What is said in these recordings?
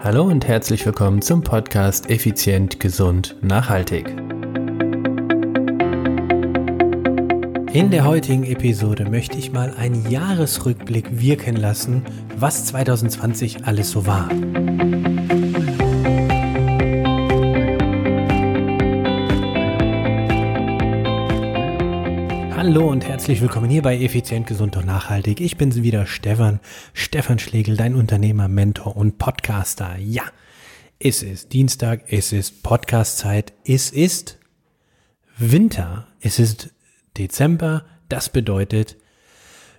Hallo und herzlich willkommen zum Podcast Effizient, Gesund, Nachhaltig. In der heutigen Episode möchte ich mal einen Jahresrückblick wirken lassen, was 2020 alles so war. Hallo und herzlich willkommen hier bei Effizient, Gesund und Nachhaltig. Ich bin's wieder, Stefan, Stefan Schlegel, dein Unternehmer, Mentor und Podcaster. Ja, es ist Dienstag, es ist Podcastzeit, es ist Winter, es ist Dezember. Das bedeutet,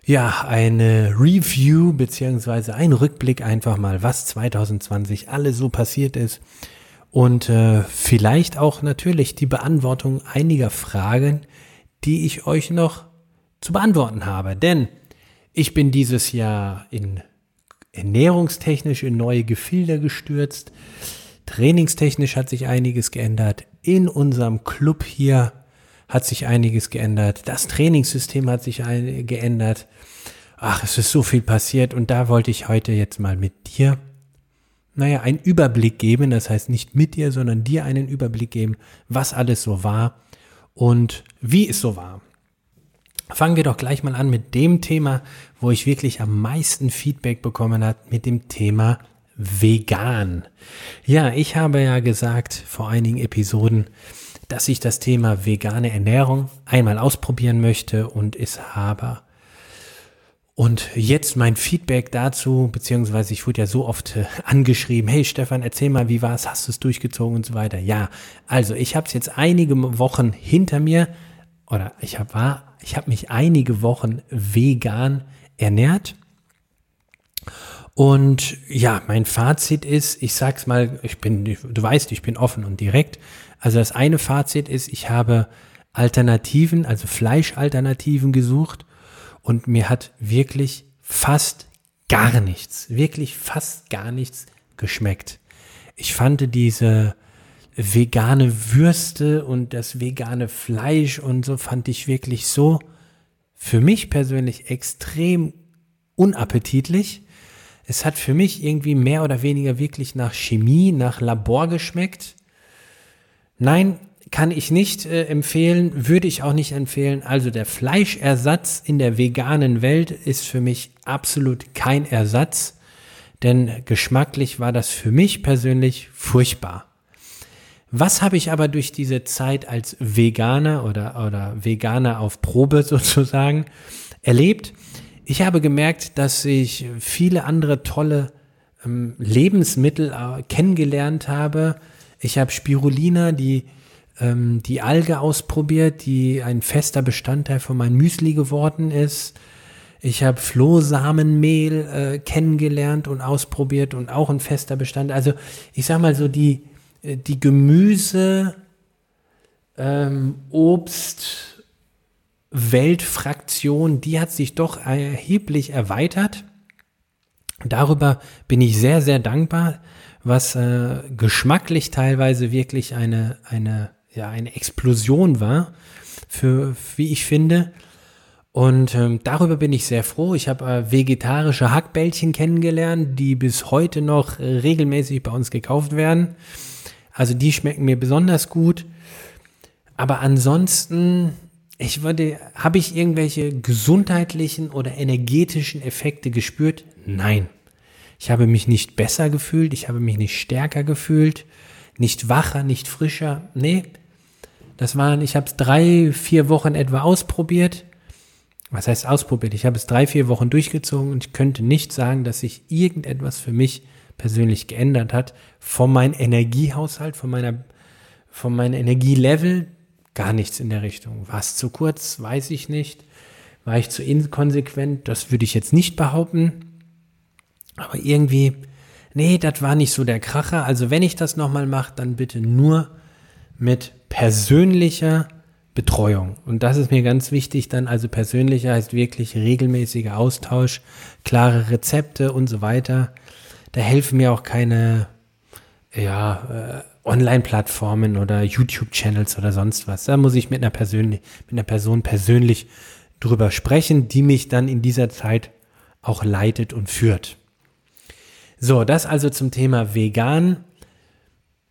ja, eine Review beziehungsweise ein Rückblick einfach mal, was 2020 alles so passiert ist und äh, vielleicht auch natürlich die Beantwortung einiger Fragen, die ich euch noch zu beantworten habe. Denn ich bin dieses Jahr in ernährungstechnisch in neue Gefilde gestürzt. Trainingstechnisch hat sich einiges geändert. In unserem Club hier hat sich einiges geändert. Das Trainingssystem hat sich geändert. Ach, es ist so viel passiert und da wollte ich heute jetzt mal mit dir, naja, einen Überblick geben. Das heißt nicht mit dir, sondern dir einen Überblick geben, was alles so war und wie es so war. Fangen wir doch gleich mal an mit dem Thema, wo ich wirklich am meisten Feedback bekommen habe, mit dem Thema vegan. Ja, ich habe ja gesagt vor einigen Episoden, dass ich das Thema vegane Ernährung einmal ausprobieren möchte und es habe. Und jetzt mein Feedback dazu, beziehungsweise ich wurde ja so oft äh, angeschrieben, hey Stefan, erzähl mal, wie war es, hast du es durchgezogen und so weiter. Ja, also ich habe es jetzt einige Wochen hinter mir oder ich habe war, ich habe mich einige Wochen vegan ernährt. Und ja, mein Fazit ist, ich sag's mal, ich bin, du weißt, ich bin offen und direkt. Also das eine Fazit ist, ich habe Alternativen, also Fleischalternativen gesucht und mir hat wirklich fast gar nichts, wirklich fast gar nichts geschmeckt. Ich fand diese vegane Würste und das vegane Fleisch und so fand ich wirklich so für mich persönlich extrem unappetitlich. Es hat für mich irgendwie mehr oder weniger wirklich nach Chemie, nach Labor geschmeckt. Nein, kann ich nicht äh, empfehlen, würde ich auch nicht empfehlen. Also der Fleischersatz in der veganen Welt ist für mich absolut kein Ersatz, denn geschmacklich war das für mich persönlich furchtbar. Was habe ich aber durch diese Zeit als Veganer oder, oder Veganer auf Probe sozusagen erlebt? Ich habe gemerkt, dass ich viele andere tolle ähm, Lebensmittel äh, kennengelernt habe. Ich habe Spirulina, die ähm, die Alge ausprobiert, die ein fester Bestandteil von meinem Müsli geworden ist. Ich habe Flohsamenmehl äh, kennengelernt und ausprobiert und auch ein fester Bestandteil. Also ich sag mal so die äh, die Gemüse, ähm, Obst, Weltfraktion, die hat sich doch erheblich erweitert. Darüber bin ich sehr, sehr dankbar, was äh, geschmacklich teilweise wirklich eine, eine ja eine Explosion war, für wie ich finde. Und ähm, darüber bin ich sehr froh. Ich habe äh, vegetarische Hackbällchen kennengelernt, die bis heute noch regelmäßig bei uns gekauft werden. Also die schmecken mir besonders gut. Aber ansonsten, ich würde, habe ich irgendwelche gesundheitlichen oder energetischen Effekte gespürt? Nein. Ich habe mich nicht besser gefühlt, ich habe mich nicht stärker gefühlt, nicht wacher, nicht frischer. Nee, das waren, ich habe es drei, vier Wochen etwa ausprobiert. Was heißt ausprobiert? Ich habe es drei, vier Wochen durchgezogen und ich könnte nicht sagen, dass sich irgendetwas für mich persönlich geändert hat. Von meinem Energiehaushalt, von meiner, von meinem Energielevel, gar nichts in der Richtung. War es zu kurz? Weiß ich nicht. War ich zu inkonsequent? Das würde ich jetzt nicht behaupten. Aber irgendwie, nee, das war nicht so der Kracher. Also wenn ich das nochmal mache, dann bitte nur mit persönlicher Betreuung. Und das ist mir ganz wichtig dann. Also persönlicher heißt wirklich regelmäßiger Austausch, klare Rezepte und so weiter. Da helfen mir auch keine, ja, äh, Online-Plattformen oder YouTube-Channels oder sonst was. Da muss ich mit einer, persönlich, mit einer Person persönlich drüber sprechen, die mich dann in dieser Zeit auch leitet und führt. So, das also zum Thema vegan.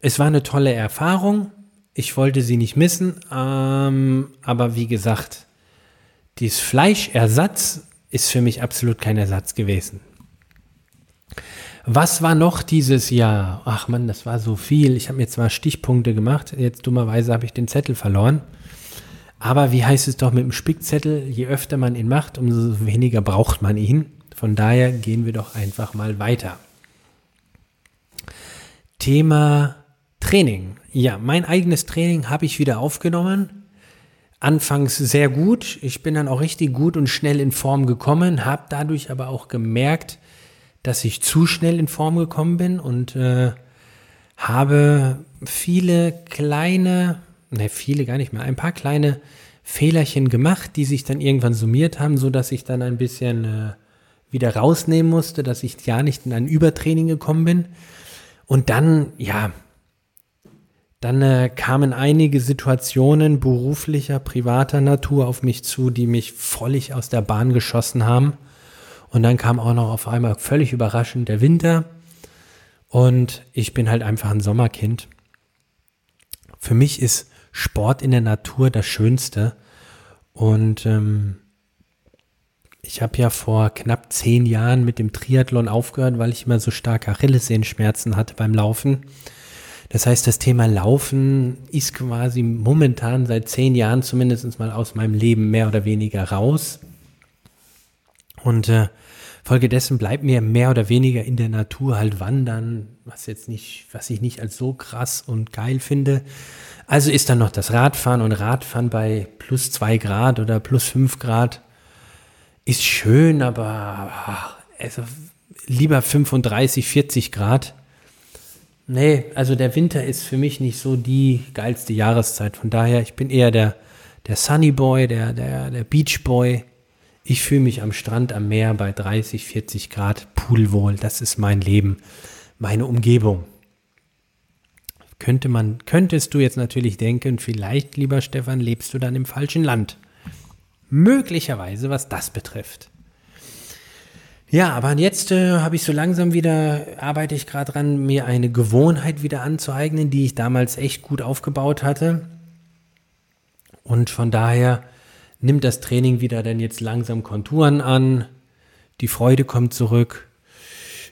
Es war eine tolle Erfahrung. Ich wollte sie nicht missen. Ähm, aber wie gesagt, dieses Fleischersatz ist für mich absolut kein Ersatz gewesen. Was war noch dieses Jahr? Ach man, das war so viel. Ich habe mir zwar Stichpunkte gemacht, jetzt dummerweise habe ich den Zettel verloren. Aber wie heißt es doch mit dem Spickzettel? Je öfter man ihn macht, umso weniger braucht man ihn. Von daher gehen wir doch einfach mal weiter. Thema Training. Ja, mein eigenes Training habe ich wieder aufgenommen. Anfangs sehr gut. Ich bin dann auch richtig gut und schnell in Form gekommen, habe dadurch aber auch gemerkt, dass ich zu schnell in Form gekommen bin und äh, habe viele kleine, ne, viele gar nicht mehr, ein paar kleine Fehlerchen gemacht, die sich dann irgendwann summiert haben, so dass ich dann ein bisschen äh, wieder rausnehmen musste, dass ich gar nicht in ein Übertraining gekommen bin. Und dann, ja, dann äh, kamen einige Situationen beruflicher, privater Natur auf mich zu, die mich völlig aus der Bahn geschossen haben. Und dann kam auch noch auf einmal völlig überraschend der Winter. Und ich bin halt einfach ein Sommerkind. Für mich ist Sport in der Natur das Schönste. Und ähm, ich habe ja vor knapp zehn Jahren mit dem Triathlon aufgehört, weil ich immer so starke Achillessehenschmerzen hatte beim Laufen. Das heißt, das Thema Laufen ist quasi momentan seit zehn Jahren zumindest mal aus meinem Leben mehr oder weniger raus. Und äh, folgedessen bleibt mir mehr oder weniger in der Natur halt wandern, was jetzt nicht, was ich nicht als so krass und geil finde. Also ist dann noch das Radfahren und Radfahren bei plus zwei Grad oder plus fünf Grad ist schön, aber also lieber 35, 40 Grad. Nee, also der Winter ist für mich nicht so die geilste Jahreszeit. Von daher, ich bin eher der, der Sunny Boy, der, der, der Beach Boy. Ich fühle mich am Strand, am Meer bei 30, 40 Grad pudelwohl. Das ist mein Leben, meine Umgebung. Könnte man, könntest du jetzt natürlich denken, vielleicht, lieber Stefan, lebst du dann im falschen Land. Möglicherweise, was das betrifft. Ja, aber jetzt äh, habe ich so langsam wieder, arbeite ich gerade dran, mir eine Gewohnheit wieder anzueignen, die ich damals echt gut aufgebaut hatte. Und von daher nimmt das Training wieder dann jetzt langsam Konturen an. Die Freude kommt zurück.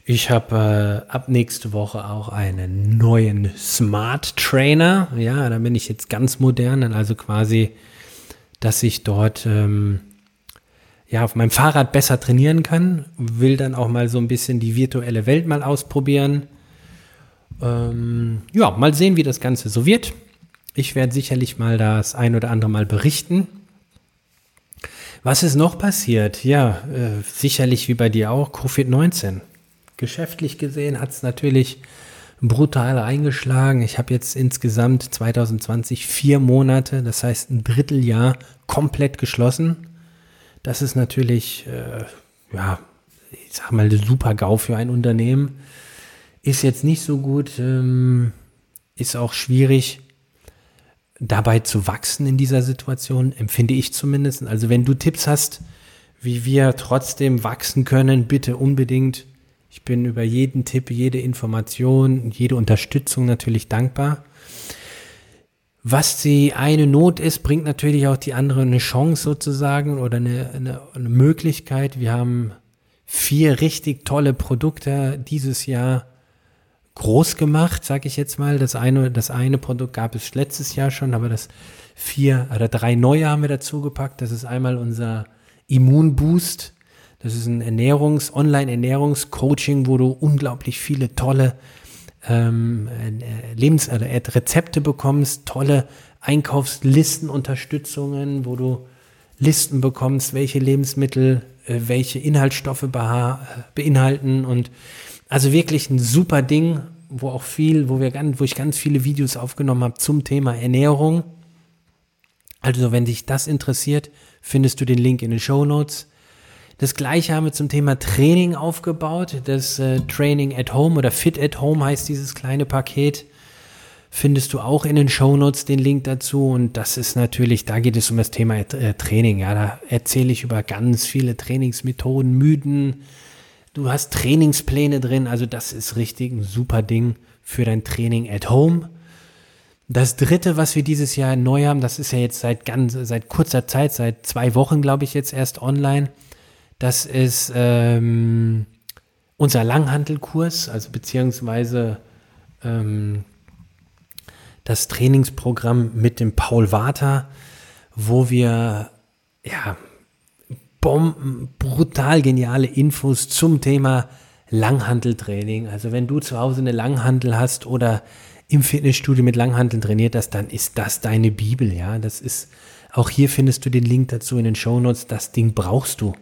Ich habe äh, ab nächste Woche auch einen neuen Smart Trainer. Ja, da bin ich jetzt ganz modern, dann also quasi, dass ich dort ähm, ja auf meinem Fahrrad besser trainieren kann. Will dann auch mal so ein bisschen die virtuelle Welt mal ausprobieren. Ähm, ja, mal sehen, wie das Ganze so wird. Ich werde sicherlich mal das ein oder andere Mal berichten. Was ist noch passiert? Ja, äh, sicherlich wie bei dir auch, Covid-19. Geschäftlich gesehen hat es natürlich brutal eingeschlagen. Ich habe jetzt insgesamt 2020 vier Monate, das heißt ein Dritteljahr, komplett geschlossen. Das ist natürlich, äh, ja, ich sag mal, der super GAU für ein Unternehmen. Ist jetzt nicht so gut, ähm, ist auch schwierig dabei zu wachsen in dieser Situation, empfinde ich zumindest. Also wenn du Tipps hast, wie wir trotzdem wachsen können, bitte unbedingt. Ich bin über jeden Tipp, jede Information, jede Unterstützung natürlich dankbar. Was die eine Not ist, bringt natürlich auch die andere eine Chance sozusagen oder eine, eine, eine Möglichkeit. Wir haben vier richtig tolle Produkte dieses Jahr groß gemacht, sage ich jetzt mal. Das eine, das eine Produkt gab es letztes Jahr schon, aber das vier oder drei neue haben wir dazu gepackt. Das ist einmal unser Immunboost. Das ist ein Ernährungs-, Online-Ernährungscoaching, wo du unglaublich viele tolle ähm, äh, Lebens- oder Rezepte bekommst, tolle Einkaufslistenunterstützungen, wo du Listen bekommst, welche Lebensmittel, äh, welche Inhaltsstoffe beinhalten und also wirklich ein super Ding, wo auch viel, wo wir ganz, wo ich ganz viele Videos aufgenommen habe zum Thema Ernährung. Also, wenn dich das interessiert, findest du den Link in den Show Notes. Das gleiche haben wir zum Thema Training aufgebaut. Das äh, Training at Home oder Fit at Home heißt dieses kleine Paket. Findest du auch in den Show Notes den Link dazu. Und das ist natürlich, da geht es um das Thema äh, Training. Ja, da erzähle ich über ganz viele Trainingsmethoden, Mythen, Du hast Trainingspläne drin, also das ist richtig ein super Ding für dein Training at home. Das dritte, was wir dieses Jahr neu haben, das ist ja jetzt seit ganz, seit kurzer Zeit, seit zwei Wochen, glaube ich, jetzt erst online. Das ist ähm, unser Langhantelkurs, also beziehungsweise ähm, das Trainingsprogramm mit dem Paul Water, wo wir ja Bomben, brutal geniale Infos zum Thema Langhanteltraining. Also wenn du zu Hause eine Langhantel hast oder im Fitnessstudio mit Langhanteln trainiert hast, dann ist das deine Bibel, ja. Das ist, auch hier findest du den Link dazu in den Show Notes. Das Ding brauchst du.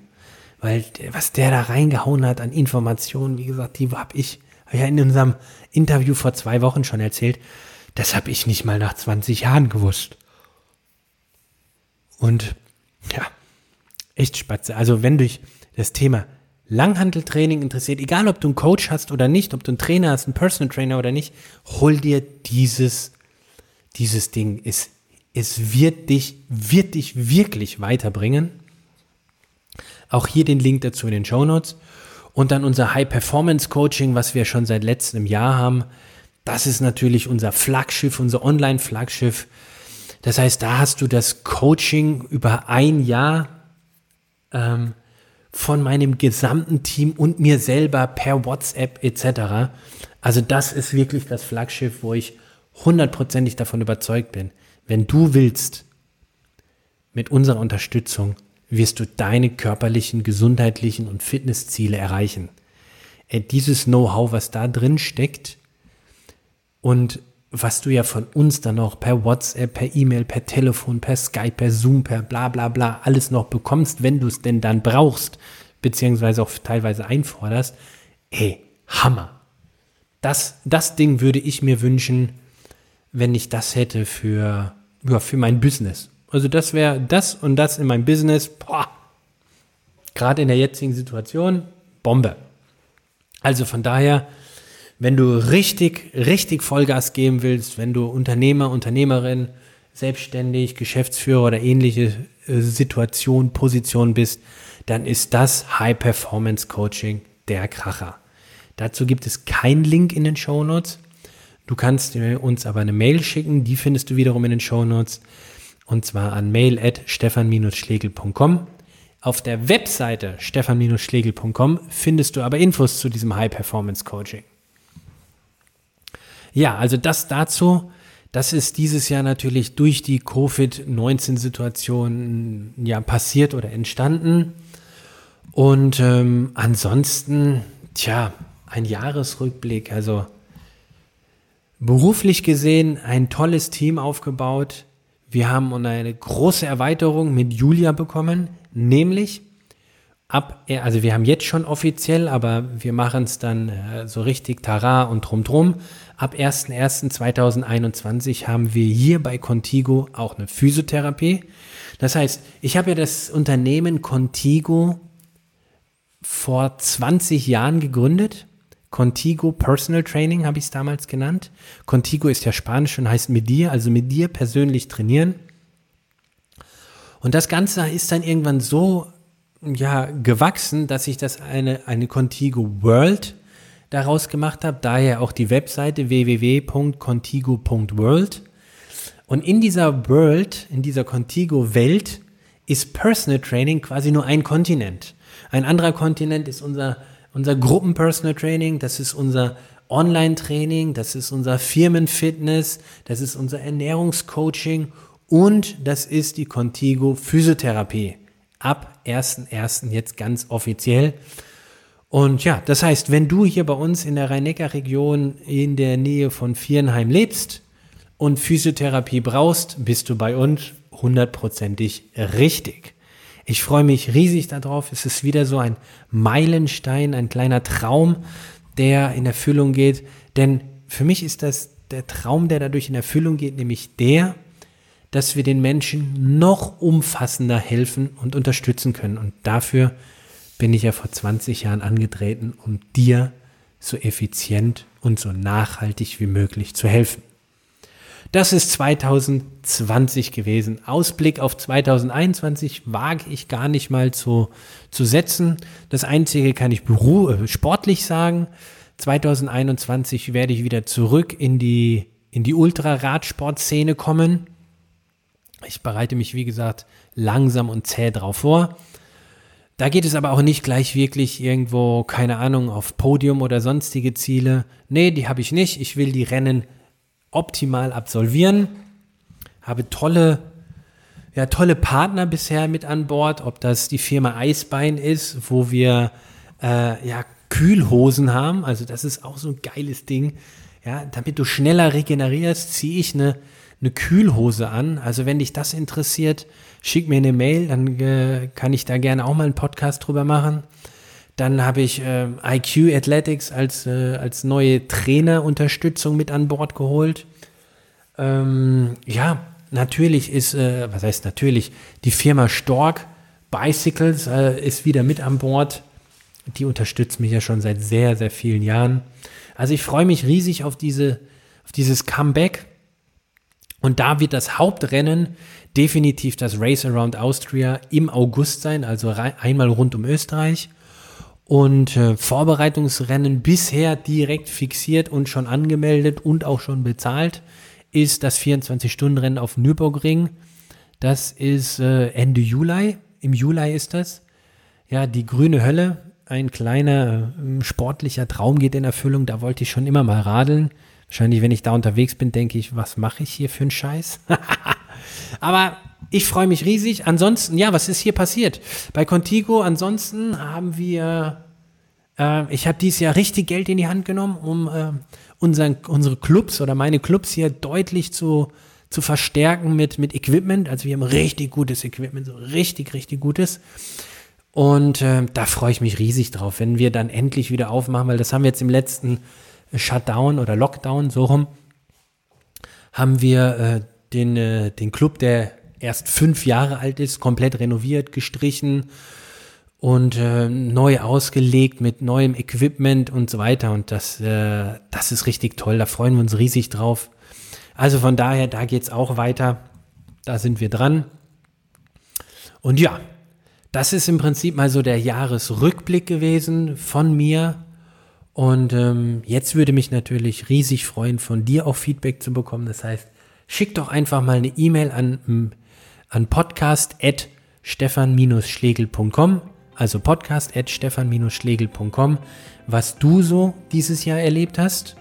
Weil was der da reingehauen hat an Informationen, wie gesagt, die habe ich ja in unserem Interview vor zwei Wochen schon erzählt. Das habe ich nicht mal nach 20 Jahren gewusst. Und ja, echt spatze. Also wenn dich das Thema Langhanteltraining interessiert, egal ob du einen Coach hast oder nicht, ob du einen Trainer hast, einen Personal Trainer oder nicht, hol dir dieses, dieses Ding. Es, es wird dich, wird dich wirklich weiterbringen. Auch hier den Link dazu in den Show Notes. Und dann unser High Performance Coaching, was wir schon seit letztem Jahr haben. Das ist natürlich unser Flaggschiff, unser Online-Flaggschiff. Das heißt, da hast du das Coaching über ein Jahr ähm, von meinem gesamten Team und mir selber per WhatsApp etc. Also das ist wirklich das Flaggschiff, wo ich hundertprozentig davon überzeugt bin. Wenn du willst, mit unserer Unterstützung wirst du deine körperlichen, gesundheitlichen und Fitnessziele erreichen. Äh, dieses Know-how, was da drin steckt und was du ja von uns dann noch per WhatsApp, per E-Mail, per Telefon, per Skype, per Zoom, per bla bla bla alles noch bekommst, wenn du es denn dann brauchst, beziehungsweise auch teilweise einforderst, ey, Hammer. Das, das Ding würde ich mir wünschen, wenn ich das hätte für, ja, für mein Business. Also das wäre das und das in meinem Business, boah, gerade in der jetzigen Situation, Bombe. Also von daher, wenn du richtig, richtig Vollgas geben willst, wenn du Unternehmer, Unternehmerin, selbstständig, Geschäftsführer oder ähnliche äh, Situation, Position bist, dann ist das High Performance Coaching der Kracher. Dazu gibt es keinen Link in den Show Notes. Du kannst uns aber eine Mail schicken, die findest du wiederum in den Show Notes und zwar an mail at stefan-schlegel.com. Auf der Webseite stefan-schlegel.com findest du aber Infos zu diesem High Performance Coaching. Ja, also das dazu. Das ist dieses Jahr natürlich durch die Covid-19-Situation ja passiert oder entstanden. Und ähm, ansonsten, tja, ein Jahresrückblick. Also beruflich gesehen ein tolles Team aufgebaut. Wir haben eine große Erweiterung mit Julia bekommen, nämlich ab, also wir haben jetzt schon offiziell, aber wir machen es dann äh, so richtig Tara und drum drum. Ab 01.01.2021 haben wir hier bei Contigo auch eine Physiotherapie. Das heißt, ich habe ja das Unternehmen Contigo vor 20 Jahren gegründet. Contigo Personal Training habe ich es damals genannt. Contigo ist ja Spanisch und heißt mit dir, also mit dir persönlich trainieren. Und das Ganze ist dann irgendwann so ja, gewachsen, dass ich das eine, eine Contigo World daraus gemacht habe. Daher auch die Webseite www.contigo.world. Und in dieser World, in dieser Contigo-Welt, ist Personal Training quasi nur ein Kontinent. Ein anderer Kontinent ist unser, unser Gruppen-Personal Training, das ist unser Online-Training, das ist unser Firmenfitness, das ist unser Ernährungscoaching und das ist die Contigo Physiotherapie. Ab 1.1. jetzt ganz offiziell. Und ja, das heißt, wenn du hier bei uns in der Rhein-Neckar-Region in der Nähe von Vierenheim lebst und Physiotherapie brauchst, bist du bei uns hundertprozentig richtig. Ich freue mich riesig darauf. Es ist wieder so ein Meilenstein, ein kleiner Traum, der in Erfüllung geht. Denn für mich ist das der Traum, der dadurch in Erfüllung geht, nämlich der, dass wir den Menschen noch umfassender helfen und unterstützen können. Und dafür bin ich ja vor 20 Jahren angetreten, um dir so effizient und so nachhaltig wie möglich zu helfen. Das ist 2020 gewesen. Ausblick auf 2021 wage ich gar nicht mal zu, zu setzen. Das Einzige kann ich äh, sportlich sagen. 2021 werde ich wieder zurück in die, in die Ultraradsportszene kommen. Ich bereite mich, wie gesagt, langsam und zäh drauf vor. Da geht es aber auch nicht gleich wirklich irgendwo, keine Ahnung, auf Podium oder sonstige Ziele. Nee, die habe ich nicht. Ich will die Rennen optimal absolvieren. Habe tolle, ja, tolle Partner bisher mit an Bord, ob das die Firma Eisbein ist, wo wir äh, ja, Kühlhosen haben. Also das ist auch so ein geiles Ding. Ja, damit du schneller regenerierst, ziehe ich eine, eine Kühlhose an. Also wenn dich das interessiert, schick mir eine Mail, dann äh, kann ich da gerne auch mal einen Podcast drüber machen. Dann habe ich äh, IQ Athletics als, äh, als neue Trainerunterstützung mit an Bord geholt. Ähm, ja, natürlich ist, äh, was heißt natürlich, die Firma Stork Bicycles äh, ist wieder mit an Bord. Die unterstützt mich ja schon seit sehr, sehr vielen Jahren. Also ich freue mich riesig auf, diese, auf dieses Comeback. Und da wird das Hauptrennen definitiv das Race Around Austria im August sein, also einmal rund um Österreich. Und äh, Vorbereitungsrennen bisher direkt fixiert und schon angemeldet und auch schon bezahlt ist das 24-Stunden-Rennen auf Nürburgring. Das ist äh, Ende Juli. Im Juli ist das. Ja, die grüne Hölle. Ein kleiner äh, sportlicher Traum geht in Erfüllung. Da wollte ich schon immer mal radeln. Wahrscheinlich, wenn ich da unterwegs bin, denke ich, was mache ich hier für einen Scheiß? Aber ich freue mich riesig. Ansonsten, ja, was ist hier passiert? Bei Contigo, ansonsten haben wir, äh, ich habe dieses Jahr richtig Geld in die Hand genommen, um äh, unseren, unsere Clubs oder meine Clubs hier deutlich zu, zu verstärken mit, mit Equipment. Also wir haben richtig gutes Equipment, so richtig, richtig gutes. Und äh, da freue ich mich riesig drauf, wenn wir dann endlich wieder aufmachen, weil das haben wir jetzt im letzten Shutdown oder Lockdown, so rum, haben wir äh, den, äh, den Club, der erst fünf Jahre alt ist, komplett renoviert, gestrichen und äh, neu ausgelegt mit neuem Equipment und so weiter. Und das, äh, das ist richtig toll. Da freuen wir uns riesig drauf. Also von daher, da geht es auch weiter. Da sind wir dran. Und ja, das ist im Prinzip mal so der Jahresrückblick gewesen von mir. Und ähm, jetzt würde mich natürlich riesig freuen, von dir auch Feedback zu bekommen. Das heißt, schick doch einfach mal eine E-Mail an, an podcast.stefan-schlegel.com, also podcast.stefan-schlegel.com, was du so dieses Jahr erlebt hast.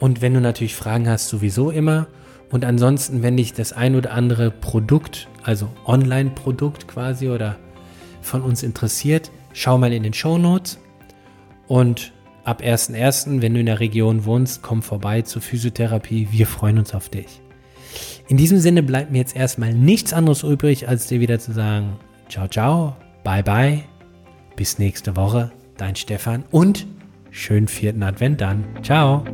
Und wenn du natürlich Fragen hast, sowieso immer. Und ansonsten, wenn dich das ein oder andere Produkt, also Online-Produkt quasi oder von uns interessiert, schau mal in den Show Notes und ab 1.1., wenn du in der Region wohnst, komm vorbei zur Physiotherapie. Wir freuen uns auf dich. In diesem Sinne bleibt mir jetzt erstmal nichts anderes übrig, als dir wieder zu sagen, ciao, ciao, bye, bye, bis nächste Woche, dein Stefan und schönen vierten Advent dann. Ciao.